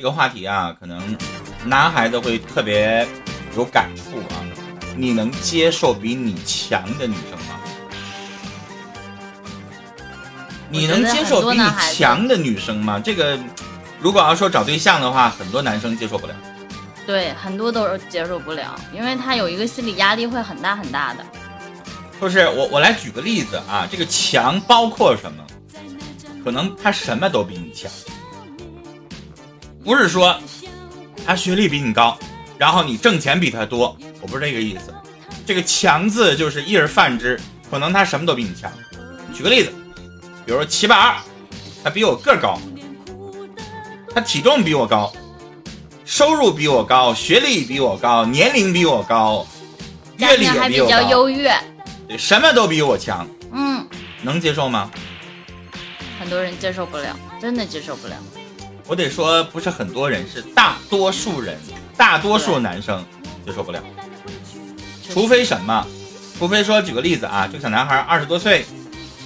这个话题啊，可能男孩子会特别有感触啊。你能接受比你强的女生吗？你能接受比你强的女生吗？这个，如果要说找对象的话，很多男生接受不了。对，很多都是接受不了，因为他有一个心理压力会很大很大的。不是我，我来举个例子啊，这个强包括什么？可能他什么都比你强，不是说他学历比你高，然后你挣钱比他多，我不是这个意思。这个强字就是一而泛之，可能他什么都比你强。举个例子。比如说齐二，他比我个高，他体重比我高，收入比我高，学历比我高，年龄比我高，阅历也比较优越，对，什么都比我强。嗯，能接受吗？很多人接受不了，真的接受不了。我得说，不是很多人，是大多数人，大多数男生接受不了。除非什么？除非说，举个例子啊，这个小男孩二十多岁。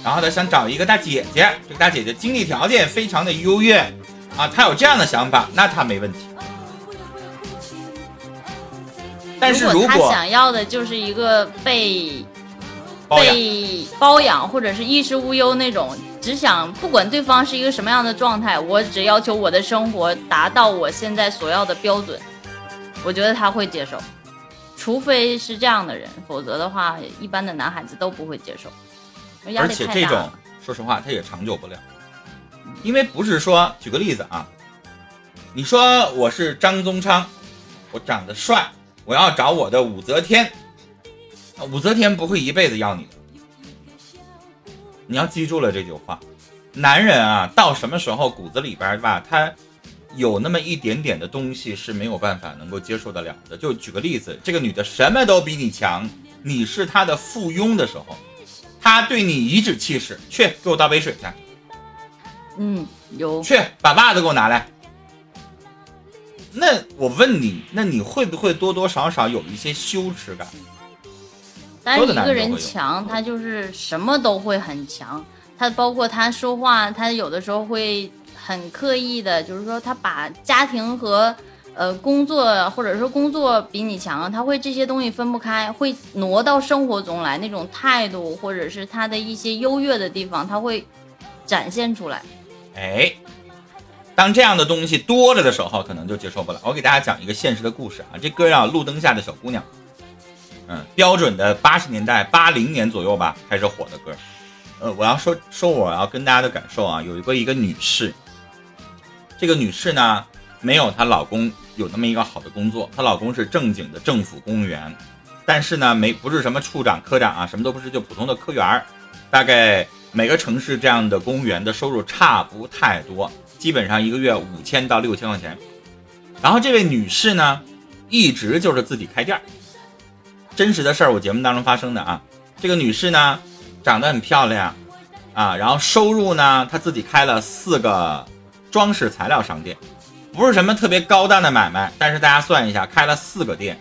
然后他想找一个大姐姐，这个大姐姐经济条件非常的优越，啊，他有这样的想法，那他没问题。但是如果他想要的就是一个被被包养或者是衣食无忧那种，只想不管对方是一个什么样的状态，我只要求我的生活达到我现在所要的标准，我觉得他会接受。除非是这样的人，否则的话，一般的男孩子都不会接受。而且这种，说实话，他也长久不了，因为不是说，举个例子啊，你说我是张宗昌，我长得帅，我要找我的武则天，武则天不会一辈子要你的，你要记住了这句话，男人啊，到什么时候骨子里边吧，他有那么一点点的东西是没有办法能够接受得了的。就举个例子，这个女的什么都比你强，你是她的附庸的时候。她对你颐指气使，去给我倒杯水去。嗯，有。去把袜子给我拿来。那我问你，那你会不会多多少少有一些羞耻感？但是一个人强，他就是什么都会很强。他包括他说话，他有的时候会很刻意的，就是说他把家庭和。呃，工作或者说工作比你强，他会这些东西分不开，会挪到生活中来，那种态度或者是他的一些优越的地方，他会展现出来。哎，当这样的东西多了的时候，可能就接受不了。我给大家讲一个现实的故事啊，这歌叫《路灯下的小姑娘》，嗯，标准的八十年代八零年左右吧开始火的歌。呃，我要说说我要跟大家的感受啊，有一个一个女士，这个女士呢没有她老公。有那么一个好的工作，她老公是正经的政府公务员，但是呢，没不是什么处长、科长啊，什么都不是，就普通的科员儿。大概每个城市这样的公务员的收入差不太多，基本上一个月五千到六千块钱。然后这位女士呢，一直就是自己开店儿，真实的事儿，我节目当中发生的啊。这个女士呢，长得很漂亮啊，然后收入呢，她自己开了四个装饰材料商店。不是什么特别高档的买卖，但是大家算一下，开了四个店，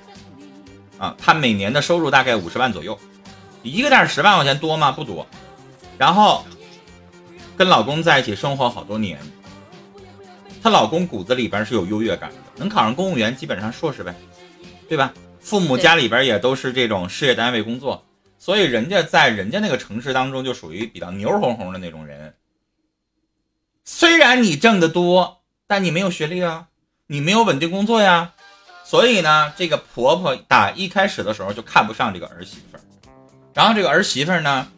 啊，她每年的收入大概五十万左右，一个店十万块钱多吗？不多。然后跟老公在一起生活好多年，她老公骨子里边是有优越感的，能考上公务员基本上硕士呗，对吧？父母家里边也都是这种事业单位工作，所以人家在人家那个城市当中就属于比较牛哄哄的那种人。虽然你挣得多。但你没有学历啊，你没有稳定工作呀，所以呢，这个婆婆打一开始的时候就看不上这个儿媳妇儿，然后这个儿媳妇儿呢，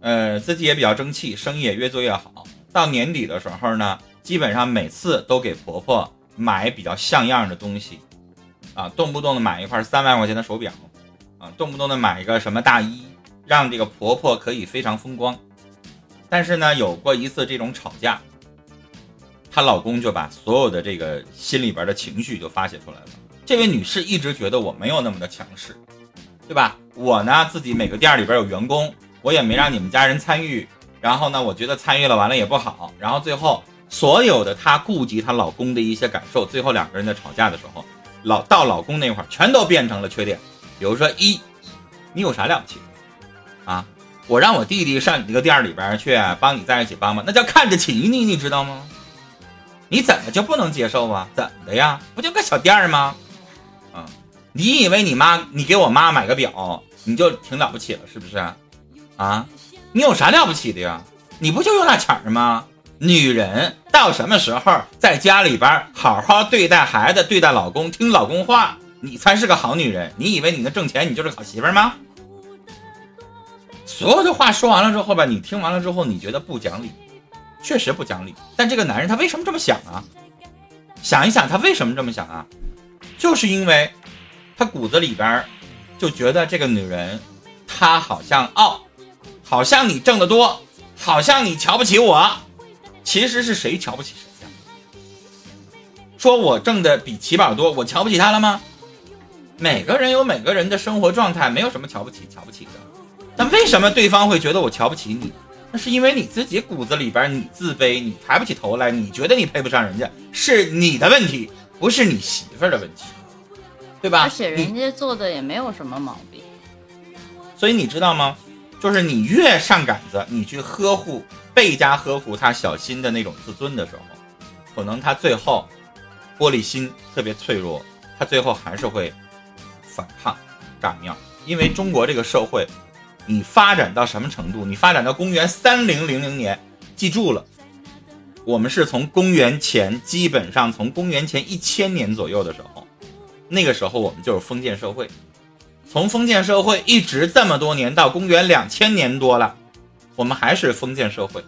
呃，自己也比较争气，生意也越做越好。到年底的时候呢，基本上每次都给婆婆买比较像样的东西，啊，动不动的买一块三万块钱的手表，啊，动不动的买一个什么大衣，让这个婆婆可以非常风光。但是呢，有过一次这种吵架。她老公就把所有的这个心里边的情绪就发泄出来了。这位女士一直觉得我没有那么的强势，对吧？我呢自己每个店里边有员工，我也没让你们家人参与。然后呢，我觉得参与了完了也不好。然后最后所有的她顾及她老公的一些感受，最后两个人在吵架的时候，老到老公那块儿全都变成了缺点。比如说一，你有啥了不起啊？我让我弟弟上你这个店里边去帮你在一起帮忙，那叫看得起你，你知道吗？你怎么就不能接受啊？怎么的呀？不就个小店儿吗？啊，你以为你妈你给我妈买个表，你就挺了不起了是不是？啊，你有啥了不起的呀？你不就有那钱儿吗？女人到什么时候在家里边好好对待孩子、对待老公、听老公话，你才是个好女人。你以为你能挣钱，你就是好媳妇吗？所有的话说完了之后吧，你听完了之后，你觉得不讲理，确实不讲理。但这个男人他为什么这么想啊？想一想，他为什么这么想啊？就是因为，他骨子里边就觉得这个女人，她好像傲，好像你挣得多，好像你瞧不起我。其实是谁瞧不起谁呀？说我挣的比齐宝多，我瞧不起他了吗？每个人有每个人的生活状态，没有什么瞧不起瞧不起的。那为什么对方会觉得我瞧不起你？那是因为你自己骨子里边你自卑，你抬不起头来，你觉得你配不上人家，是你的问题，不是你媳妇儿的问题，对吧？而且人家做的也没有什么毛病。所以你知道吗？就是你越上杆子，你去呵护、倍加呵护他小心的那种自尊的时候，可能他最后玻璃心特别脆弱，他最后还是会反抗、炸庙。因为中国这个社会。你发展到什么程度？你发展到公元三零零零年，记住了，我们是从公元前，基本上从公元前一千年左右的时候，那个时候我们就是封建社会，从封建社会一直这么多年到公元两千年多了，我们还是封建社会。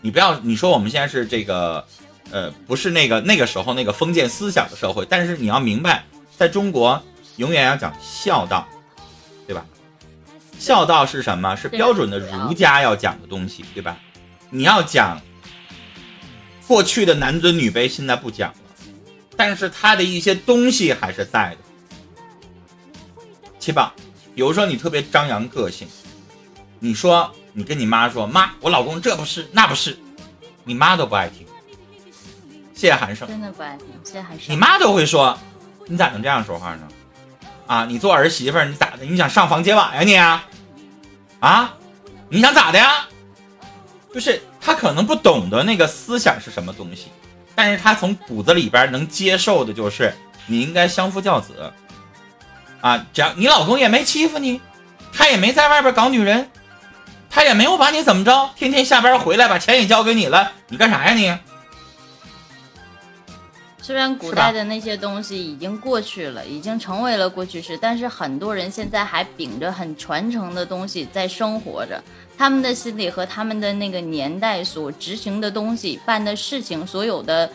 你不要你说我们现在是这个，呃，不是那个那个时候那个封建思想的社会，但是你要明白，在中国永远要讲孝道，对吧？孝道是什么？是标准的儒家要讲的东西，对吧？你要讲过去的男尊女卑，现在不讲了，但是他的一些东西还是在的。七宝，比如说你特别张扬个性，你说你跟你妈说，妈，我老公这不是那不是，你妈都不爱听。谢谢韩胜，真的不爱听。谢谢韩胜，你妈都会说，你咋能这样说话呢？啊，你做儿媳妇，你咋的？你想上房揭瓦呀你？啊，你想咋的呀？就是他可能不懂得那个思想是什么东西，但是他从骨子里边能接受的就是你应该相夫教子。啊，只要你老公也没欺负你，他也没在外边搞女人，他也没有把你怎么着，天天下班回来把钱也交给你了，你干啥呀你？虽然古代的那些东西已经过去了，已经成为了过去式，但是很多人现在还秉着很传承的东西在生活着。他们的心里和他们的那个年代所执行的东西、办的事情，所有的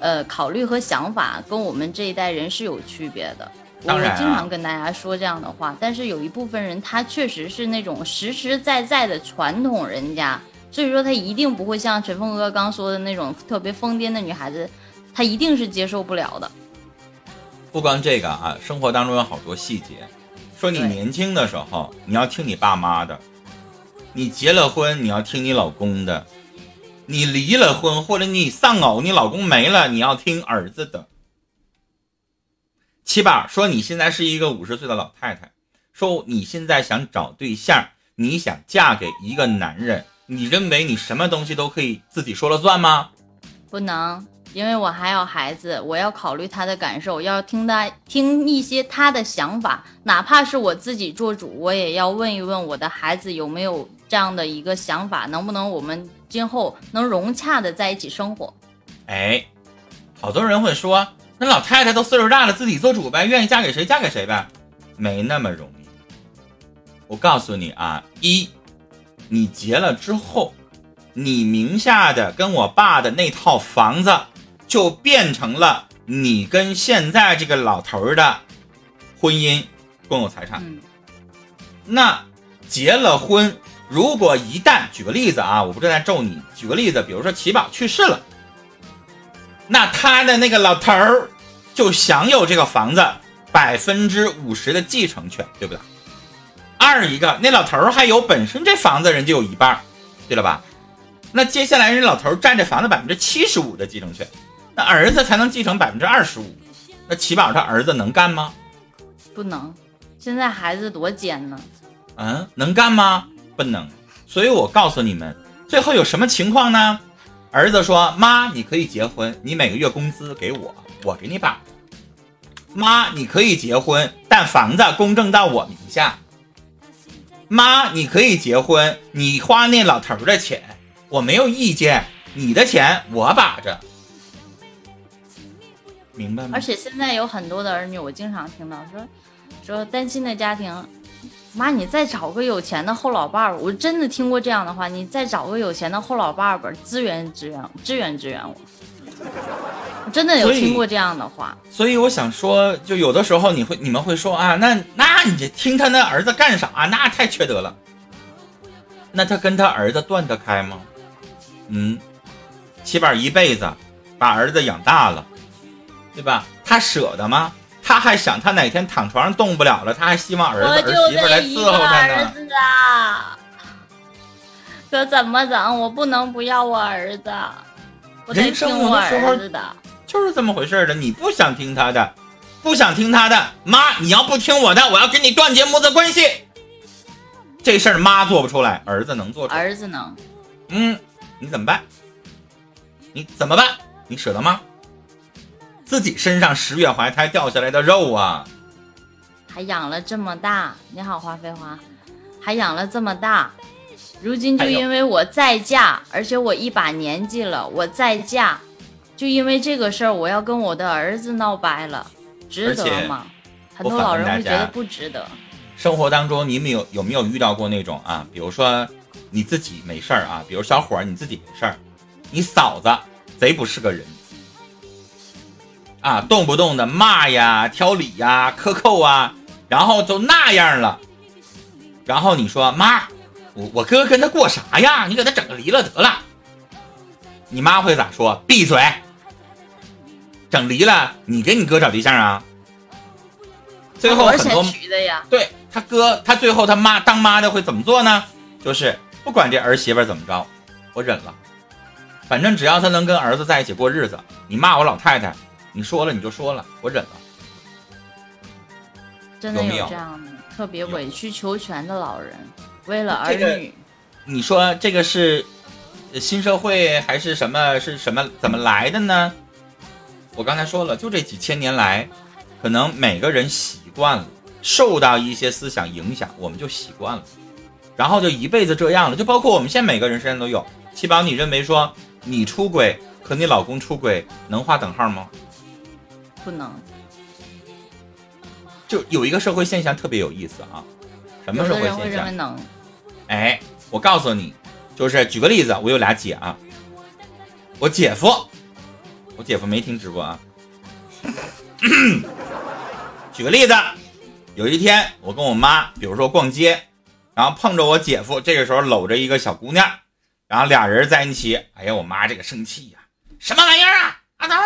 呃考虑和想法，跟我们这一代人是有区别的。我经常跟大家说这样的话，但是有一部分人他确实是那种实实在在的传统人家，所以说他一定不会像陈峰哥刚说的那种特别疯癫的女孩子。他一定是接受不了的。不光这个啊，生活当中有好多细节。说你年轻的时候，你要听你爸妈的；你结了婚，你要听你老公的；你离了婚或者你丧偶，你老公没了，你要听儿子的。七宝说你现在是一个五十岁的老太太，说你现在想找对象，你想嫁给一个男人，你认为你什么东西都可以自己说了算吗？不能。因为我还有孩子，我要考虑他的感受，要听他听一些他的想法，哪怕是我自己做主，我也要问一问我的孩子有没有这样的一个想法，能不能我们今后能融洽的在一起生活？哎，好多人会说，那老太太都岁数大了，自己做主呗，愿意嫁给谁嫁给谁呗，没那么容易。我告诉你啊，一，你结了之后，你名下的跟我爸的那套房子。就变成了你跟现在这个老头儿的婚姻共有财产。那结了婚，如果一旦举个例子啊，我不是在咒你，举个例子，比如说齐宝去世了，那他的那个老头儿就享有这个房子百分之五十的继承权，对不对？二一个，那老头儿还有本身这房子人就有一半，对了吧？那接下来人老头儿占这房子百分之七十五的继承权。那儿子才能继承百分之二十五，那齐宝他儿子能干吗？不能，现在孩子多奸呢。嗯，能干吗？不能。所以我告诉你们，最后有什么情况呢？儿子说：“妈，你可以结婚，你每个月工资给我，我给你把。妈，你可以结婚，但房子公证到我名下。妈，你可以结婚，你花那老头的钱，我没有意见，你的钱我把着。明白吗？而且现在有很多的儿女，我经常听到说，说单亲的家庭。”妈，你再找个有钱的后老伴儿，我真的听过这样的话。你再找个有钱的后老伴儿吧，支援支援支援支援我。我真的有听过这样的话。所以我想说，就有的时候你会你们会说啊，那那你听他那儿子干啥？那太缺德了。那他跟他儿子断得开吗？嗯，起码一辈子把儿子养大了，对吧？他舍得吗？他还想，他哪天躺床上动不了了，他还希望儿子儿媳妇来伺候他呢。儿子啊，可怎么整？我不能不要我儿子，我得听我儿子的。就是这么回事的。你不想听他的，不想听他的，妈，你要不听我的，我要跟你断绝母子关系。这事儿妈做不出来，儿子能做出来。儿子能。嗯，你怎么办？你怎么办？你舍得吗？自己身上十月怀胎掉下来的肉啊，还养了这么大。你好，花非花，还养了这么大，如今就因为我再嫁，而且我一把年纪了，我再嫁，就因为这个事儿，我要跟我的儿子闹掰了，值得吗？很多老人会觉得不值得。生活当中，你们有有没有遇到过那种啊？比如说你自己没事儿啊，比如小伙儿你自己没事儿，你嫂子贼不是个人。啊，动不动的骂呀、挑理呀、克扣啊，然后就那样了。然后你说妈，我我哥跟他过啥呀？你给他整个离了得了。你妈会咋说？闭嘴！整离了，你给你哥找对象啊？最后很多对他哥，他最后他妈当妈的会怎么做呢？就是不管这儿媳妇怎么着，我忍了，反正只要他能跟儿子在一起过日子，你骂我老太太。你说了你就说了，我忍了。真的有这样的特别委曲求全的老人，为了儿女。你说这个是新社会还是什么？是什么？怎么来的呢？我刚才说了，就这几千年来，可能每个人习惯了，受到一些思想影响，我们就习惯了，然后就一辈子这样了。就包括我们现在每个人身上都有。七宝，你认为说你出轨和你老公出轨能划等号吗？不能，就有一个社会现象特别有意思啊，什么社会现象？能。哎，我告诉你，就是举个例子，我有俩姐啊，我姐夫，我姐夫没听直播啊。举个例子，有一天我跟我妈，比如说逛街，然后碰着我姐夫，这个时候搂着一个小姑娘，然后俩人在一起，哎呀，我妈这个生气呀，什么玩意儿啊，阿达。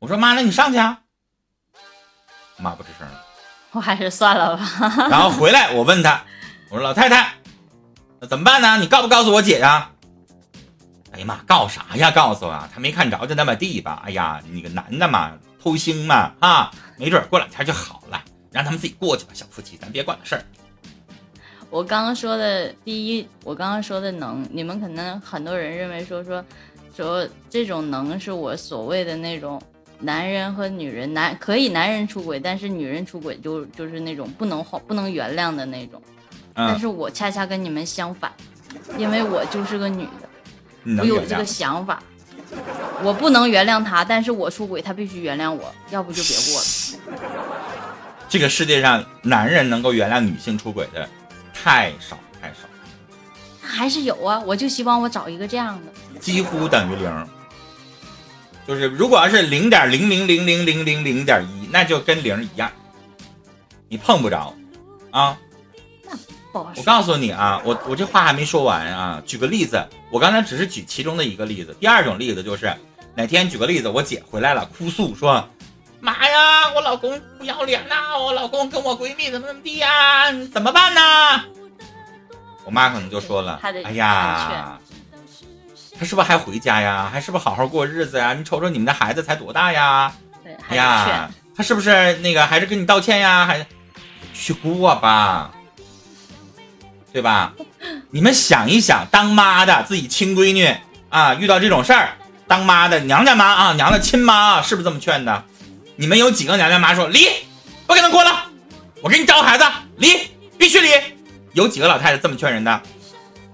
我说妈，那你上去啊！妈不吱声了，我还是算了吧。然后回来，我问他，我说老太太，那怎么办呢？你告不告诉我姐呀？哎呀妈，告啥呀？告诉啊，他没看着就那么地吧。哎呀，你个男的嘛，偷腥嘛啊，没准过两天就好了，让他们自己过去吧，小夫妻，咱别管事儿。我刚刚说的第一，我刚刚说的能，你们可能很多人认为说说说这种能是我所谓的那种。男人和女人，男可以男人出轨，但是女人出轨就就是那种不能好不能原谅的那种。但是我恰恰跟你们相反，因为我就是个女的，我有这个想法，我不能原谅他，但是我出轨他必须原谅我，要不就别过了。这个世界上男人能够原谅女性出轨的太少太少，还是有啊，我就希望我找一个这样的，几乎等于零。就是如果要是零点零零零零零零零点一，那就跟零一样，你碰不着，啊。我告诉你啊，我我这话还没说完啊。举个例子，我刚才只是举其中的一个例子。第二种例子就是哪天举个例子，我姐回来了，哭诉说：“妈呀，我老公不要脸呐，我老公跟我闺蜜怎么怎么地呀，怎么办呢？”我妈可能就说了：“哎呀。”他是不是还回家呀？还是不是好好过日子呀？你瞅瞅你们的孩子才多大呀？哎呀，他是不是那个还是跟你道歉呀？还去过吧，对吧？你们想一想，当妈的自己亲闺女啊，遇到这种事儿，当妈的娘家妈啊，娘的亲妈啊，是不是这么劝的？你们有几个娘家妈说离，不跟他过了，我给你找个孩子离，必须离？有几个老太太这么劝人的？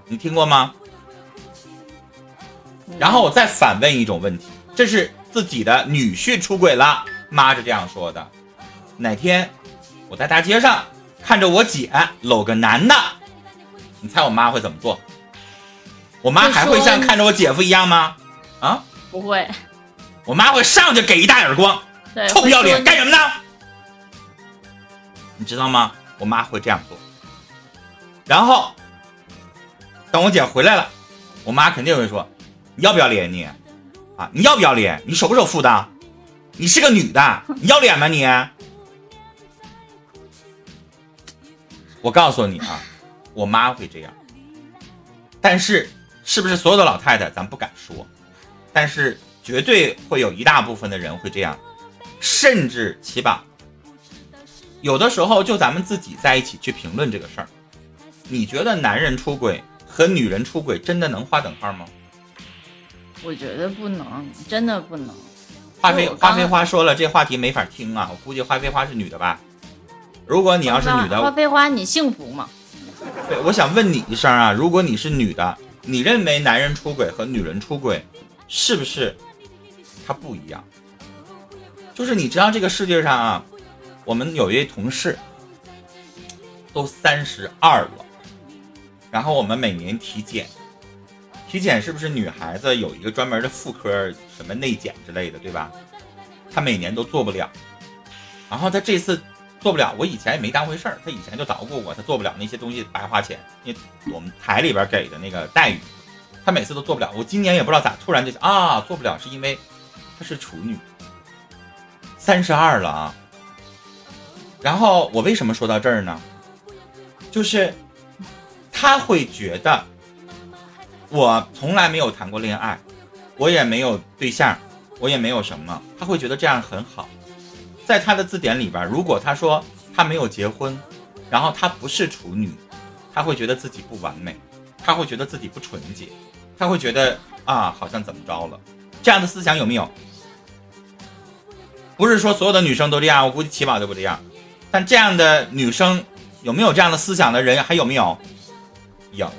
你听过吗？然后我再反问一种问题，这是自己的女婿出轨了，妈是这样说的。哪天我在大街上看着我姐搂个男的，你猜我妈会怎么做？我妈还会像看着我姐夫一样吗？啊，不会。我妈会上去给一大耳光。臭不要脸，干什么呢？你知道吗？我妈会这样做。然后等我姐回来了，我妈肯定会说：“你要不要脸你？啊，你要不要脸？你守不守妇的？你是个女的，你要脸吗你？”我告诉你啊，我妈会这样。但是是不是所有的老太太咱不敢说，但是绝对会有一大部分的人会这样。甚至起码，有的时候就咱们自己在一起去评论这个事儿，你觉得男人出轨和女人出轨真的能划等号吗？我觉得不能，真的不能。花飞花飞花说了，这话题没法听啊！我估计花飞花是女的吧？如果你要是女的，花飞花你幸福吗？对，我想问你一声啊，如果你是女的，你认为男人出轨和女人出轨是不是它不一样？就是你知道这个世界上啊，我们有一位同事都三十二了，然后我们每年体检，体检是不是女孩子有一个专门的妇科什么内检之类的，对吧？她每年都做不了，然后她这次做不了，我以前也没当回事儿，她以前就捣鼓我，她做不了那些东西白花钱，因为我们台里边给的那个待遇，她每次都做不了。我今年也不知道咋突然就啊做不了，是因为她是处女。三十二了啊，然后我为什么说到这儿呢？就是他会觉得我从来没有谈过恋爱，我也没有对象，我也没有什么，他会觉得这样很好。在他的字典里边，如果他说他没有结婚，然后他不是处女，他会觉得自己不完美，他会觉得自己不纯洁，他会觉得啊，好像怎么着了？这样的思想有没有？不是说所有的女生都这样，我估计起码都不这样。但这样的女生有没有这样的思想的人还有没有？有。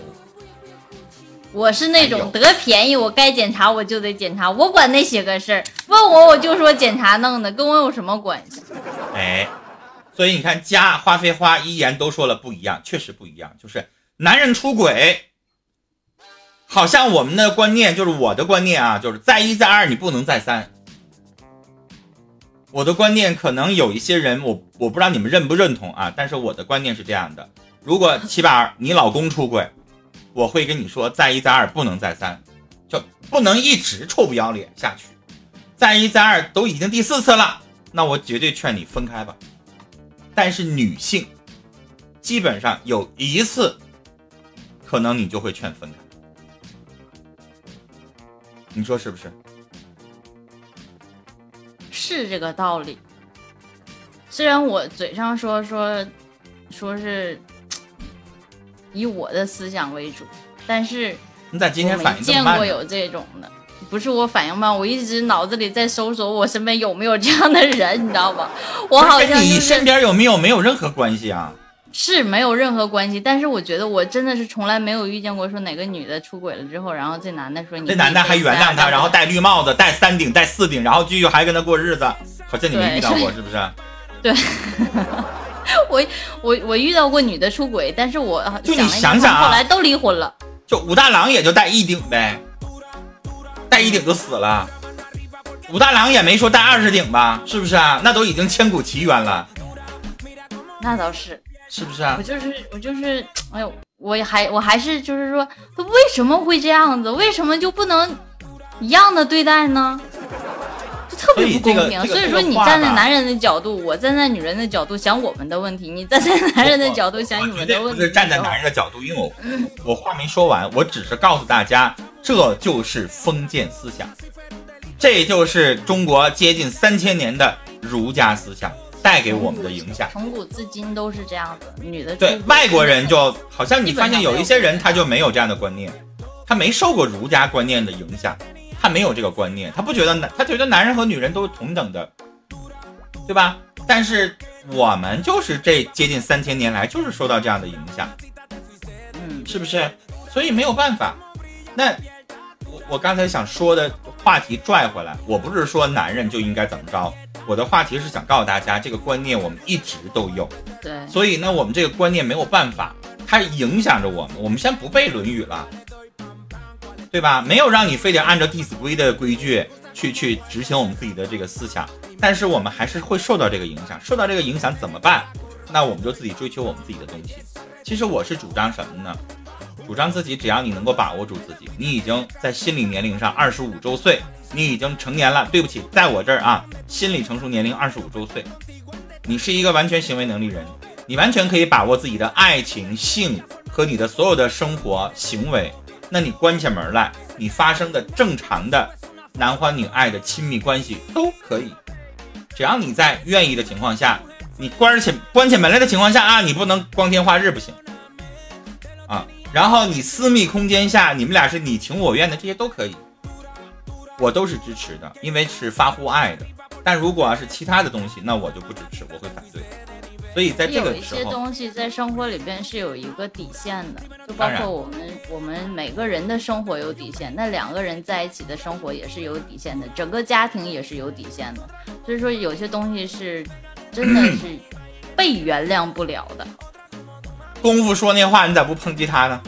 我是那种得便宜我该检查我就得检查，我管那些个事儿。问我我就说检查弄的，跟我有什么关系？哎，所以你看，家花非花一言都说了不一样，确实不一样。就是男人出轨，好像我们的观念就是我的观念啊，就是再一再二你不能再三。我的观念可能有一些人，我我不知道你们认不认同啊，但是我的观念是这样的：如果七宝你老公出轨，我会跟你说再一再二不能再三，就不能一直臭不要脸下去。再一再二都已经第四次了，那我绝对劝你分开吧。但是女性基本上有一次，可能你就会劝分开，你说是不是？是这个道理，虽然我嘴上说说说是以我的思想为主，但是你咋今天反应见过有这种的，不是我反应慢，我一直脑子里在搜索我身边有没有这样的人，你知道吧？我好像你身边有没有没有任何关系啊？是没有任何关系，但是我觉得我真的是从来没有遇见过说哪个女的出轨了之后，然后这男的说你这男的还原谅她，然后戴绿帽子，戴三顶，戴四顶，然后继续还跟她过日子，好像你没遇到过是不是？对，我我我遇到过女的出轨，但是我就你想想啊，后来都离婚了，就武大郎也就戴一顶呗，戴一顶就死了，武大郎也没说戴二十顶吧，是不是啊？那都已经千古奇冤了，那倒是。是不是啊？我就是我就是，哎呦，我还我还是就是说，他为什么会这样子？为什么就不能一样的对待呢？就特别不公平。所以说，你站在男人的角度，我站在女人的角度想我们的问题；你站在男人的角度想你们的问题。站在男人的角度，因为我我话没说完，我只是告诉大家，这就是封建思想，这就是中国接近三千年的儒家思想。带给我们的影响，从古至今都是这样子。女的对外国人就好像你发现有一些人他就没有这样的观念，他没受过儒家观念的影响，他没有这个观念，他不觉得男，他觉得男人和女人都是同等的，对吧？但是我们就是这接近三千年来就是受到这样的影响，嗯，是不是？所以没有办法。那我我刚才想说的话题拽回来，我不是说男人就应该怎么着，我的话题是想告诉大家，这个观念我们一直都有，对，所以呢，我们这个观念没有办法，它影响着我们。我们先不背《论语》了。对吧？没有让你非得按照《弟子规》的规矩去去执行我们自己的这个思想，但是我们还是会受到这个影响。受到这个影响怎么办？那我们就自己追求我们自己的东西。其实我是主张什么呢？主张自己，只要你能够把握住自己，你已经在心理年龄上二十五周岁，你已经成年了。对不起，在我这儿啊，心理成熟年龄二十五周岁，你是一个完全行为能力人，你完全可以把握自己的爱情、性和你的所有的生活行为。那你关起门来，你发生的正常的男欢女爱的亲密关系都可以，只要你在愿意的情况下，你关起关起门来的情况下啊，你不能光天化日不行啊。然后你私密空间下，你们俩是你情我愿的，这些都可以，我都是支持的，因为是发乎爱的。但如果要是其他的东西，那我就不支持，我会反对。所以在这个有一些东西在生活里边是有一个底线的，就包括我们我们每个人的生活有底线，那两个人在一起的生活也是有底线的，整个家庭也是有底线的。所以说有些东西是真的是 被原谅不了的。功夫说那话，你咋不抨击他呢？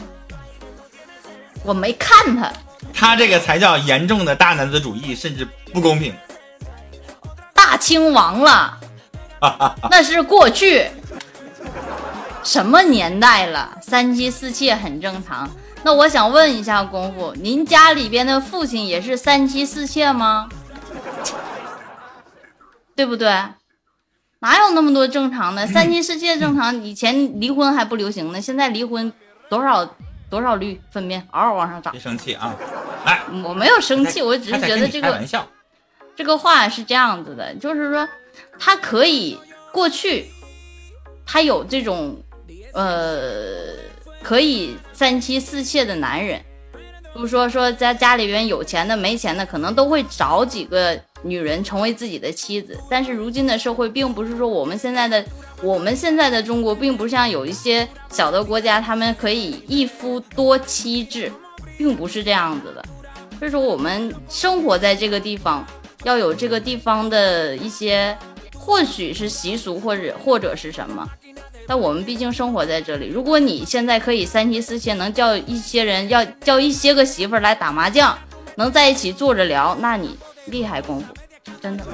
我没看他，他这个才叫严重的大男子主义，甚至不公平。大清亡了。那是过去，什么年代了？三妻四妾很正常。那我想问一下功夫，您家里边的父亲也是三妻四妾吗？对不对？哪有那么多正常的？三妻四妾正常，以前离婚还不流行呢，现在离婚多少多少率分娩嗷嗷往上涨。别生气啊！来，我没有生气，我只是觉得这个这个话是这样子的，就是说。他可以过去，他有这种，呃，可以三妻四妾的男人，不说说在家里边有钱的没钱的，可能都会找几个女人成为自己的妻子。但是如今的社会，并不是说我们现在的我们现在的中国，并不像有一些小的国家，他们可以一夫多妻制，并不是这样子的。所以说，我们生活在这个地方，要有这个地方的一些。或许是习俗，或者或者是什么，但我们毕竟生活在这里。如果你现在可以三妻四妾，能叫一些人要叫一些个媳妇来打麻将，能在一起坐着聊，那你厉害功夫，真的。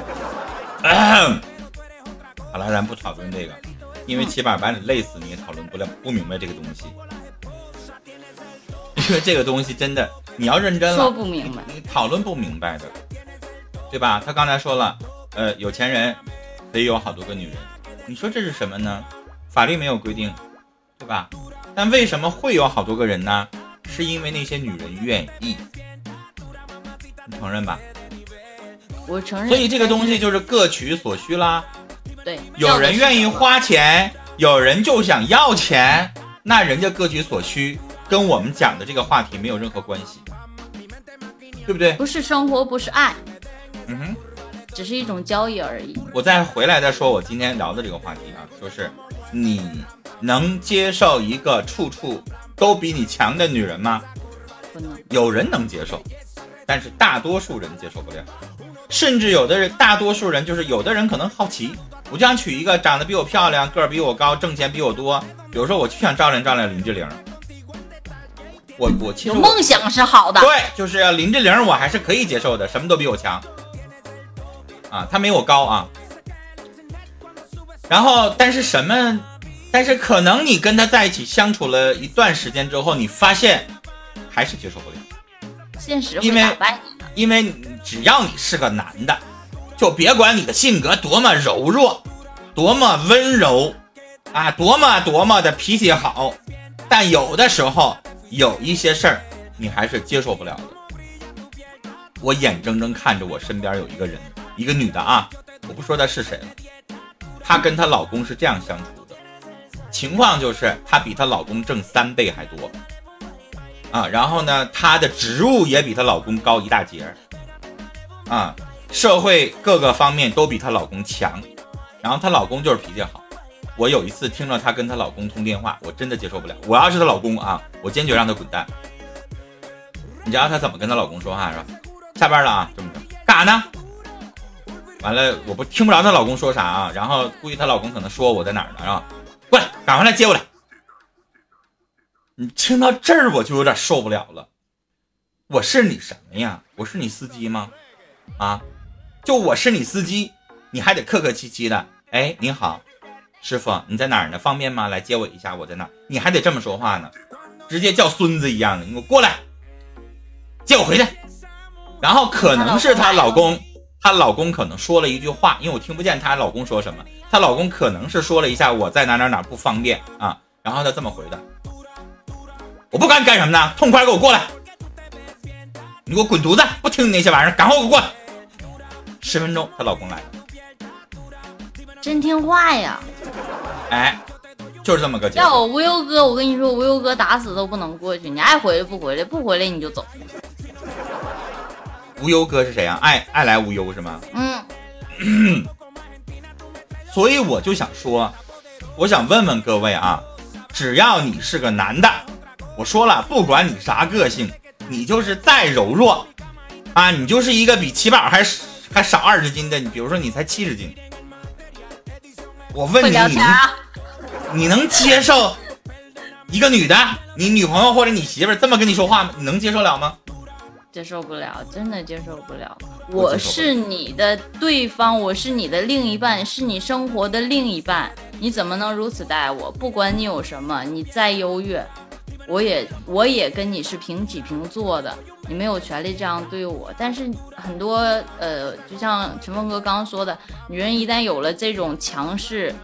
好了，咱不讨论这个，因为起码把你累死，你也讨论不了，不明白这个东西。因为这个东西真的，你要认真了，说不明白，你讨论不明白的，对吧？他刚才说了，呃，有钱人。可以有好多个女人，你说这是什么呢？法律没有规定，对吧？但为什么会有好多个人呢？是因为那些女人愿意，你承认吧？我承认。所以这个东西就是各取所需啦。对，有人愿意花钱，有人就想要钱，那人家各取所需，跟我们讲的这个话题没有任何关系，对不对？不是生活，不是爱。嗯哼。只是一种交易而已。我再回来再说我今天聊的这个话题啊，就是你能接受一个处处都比你强的女人吗？不能。有人能接受，但是大多数人接受不了。甚至有的人，大多数人就是有的人可能好奇，我就想娶一个长得比我漂亮、个儿比我高、挣钱比我多。比如说，我就想照亮照亮林志玲。我我其实梦想是好的。对，就是林志玲，我还是可以接受的，什么都比我强。啊，他没我高啊，然后但是什么？但是可能你跟他在一起相处了一段时间之后，你发现还是接受不了。现实因为因为只要你是个男的，就别管你的性格多么柔弱，多么温柔，啊，多么多么的脾气好，但有的时候有一些事儿你还是接受不了的。我眼睁睁看着我身边有一个人。一个女的啊，我不说她是谁了，她跟她老公是这样相处的，情况就是她比她老公挣三倍还多，啊，然后呢，她的职务也比她老公高一大截啊，社会各个方面都比她老公强，然后她老公就是脾气好。我有一次听着她跟她老公通电话，我真的接受不了。我要是她老公啊，我坚决让她滚蛋。你知道她怎么跟她老公说话是吧？下班了啊，这么着干啥呢？完了，我不听不着她老公说啥啊，然后估计她老公可能说我在哪儿呢，啊？过来，赶快来接我来。你听到这儿我就有点受不了了。我是你什么呀？我是你司机吗？啊，就我是你司机，你还得客客气气的。哎，你好，师傅，你在哪儿呢？方便吗？来接我一下，我在哪儿？你还得这么说话呢，直接叫孙子一样的。你给我过来，接我回去。然后可能是她老公。她老公可能说了一句话，因为我听不见她老公说什么。她老公可能是说了一下我在哪哪哪不方便啊，然后她这么回的：我不管你干什么呢，痛快给我过来！你给我滚犊子！不听你那些玩意儿，赶快给我过来！十分钟，她老公来了，真听话呀！哎，就是这么个。要我无忧哥，我跟你说，无忧哥打死都不能过去。你爱回来不回来，不回来你就走。无忧哥是谁啊？爱爱来无忧是吗？嗯。所以我就想说，我想问问各位啊，只要你是个男的，我说了，不管你啥个性，你就是再柔弱啊，你就是一个比七宝还还少二十斤的，你比如说你才七十斤，我问你，你你能接受一个女的，你女朋友或者你媳妇这么跟你说话吗？你能接受了吗？接受不了，真的接受不了。我是你的对方，我是你的另一半，是你生活的另一半，你怎么能如此待我？不管你有什么，你再优越，我也我也跟你是平起平坐的，你没有权利这样对我。但是很多呃，就像陈峰哥刚刚说的，女人一旦有了这种强势。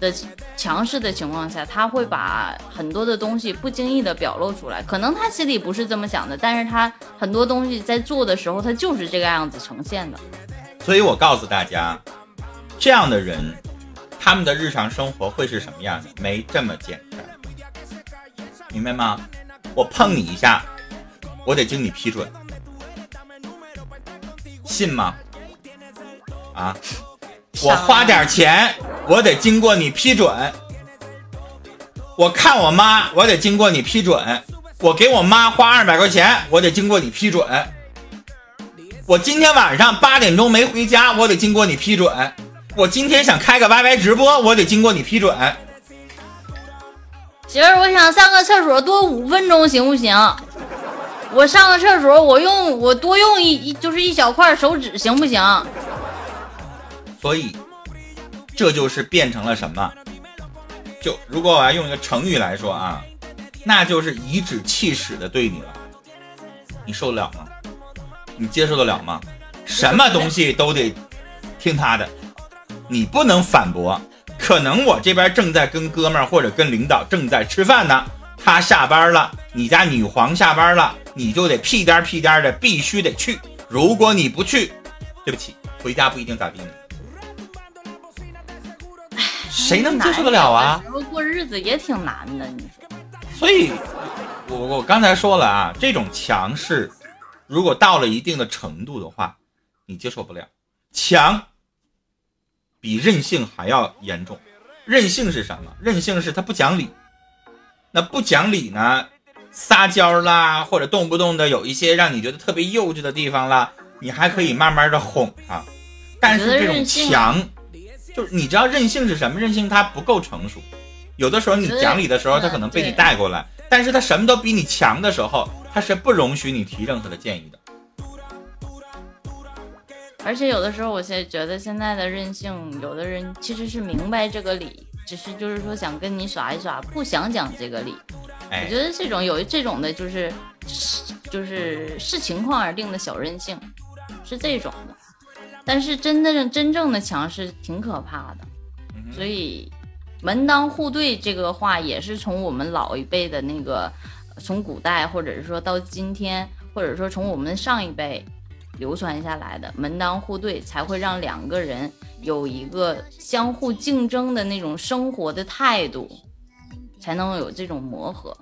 的强势的情况下，她会把很多的东西不经意的表露出来。可能她心里不是这么想的，但是她很多东西在做的时候，她就是这个样子呈现的。所以我告诉大家，这样的人，他们的日常生活会是什么样的？没这么简单，明白吗？我碰你一下，我得经你批准，信吗？啊？我花点钱，我得经过你批准。我看我妈，我得经过你批准。我给我妈花二百块钱，我得经过你批准。我今天晚上八点钟没回家，我得经过你批准。我今天想开个 YY 直播，我得经过你批准。媳妇儿，我想上个厕所，多五分钟行不行？我上个厕所，我用我多用一一就是一小块手指，行不行？所以，这就是变成了什么？就如果我要用一个成语来说啊，那就是颐指气使的对你了。你受得了吗？你接受得了吗？什么东西都得听他的，你不能反驳。可能我这边正在跟哥们儿或者跟领导正在吃饭呢，他下班了，你家女皇下班了，你就得屁颠屁颠的必须得去。如果你不去，对不起，回家不一定咋地呢。谁能接受得了啊？过日子也挺难的，你说。所以，我我刚才说了啊，这种强势，如果到了一定的程度的话，你接受不了。强比任性还要严重。任性是什么？任性是他不讲理。那不讲理呢？撒娇啦，或者动不动的有一些让你觉得特别幼稚的地方啦，你还可以慢慢的哄他。但是这种强。就是你知道任性是什么？任性他不够成熟，有的时候你讲理的时候，他可能被你带过来，但是他什么都比你强的时候，他是不容许你提任何的建议的。而且有的时候，我现在觉得现在的任性，有的人其实是明白这个理，只是就是说想跟你耍一耍，不想讲这个理。我觉得这种有这种的，就是就是视情况而定的小任性，是这种的。但是真的真正的强势挺可怕的，所以门当户对这个话也是从我们老一辈的那个，从古代或者是说到今天，或者说从我们上一辈流传下来的门当户对，才会让两个人有一个相互竞争的那种生活的态度，才能有这种磨合。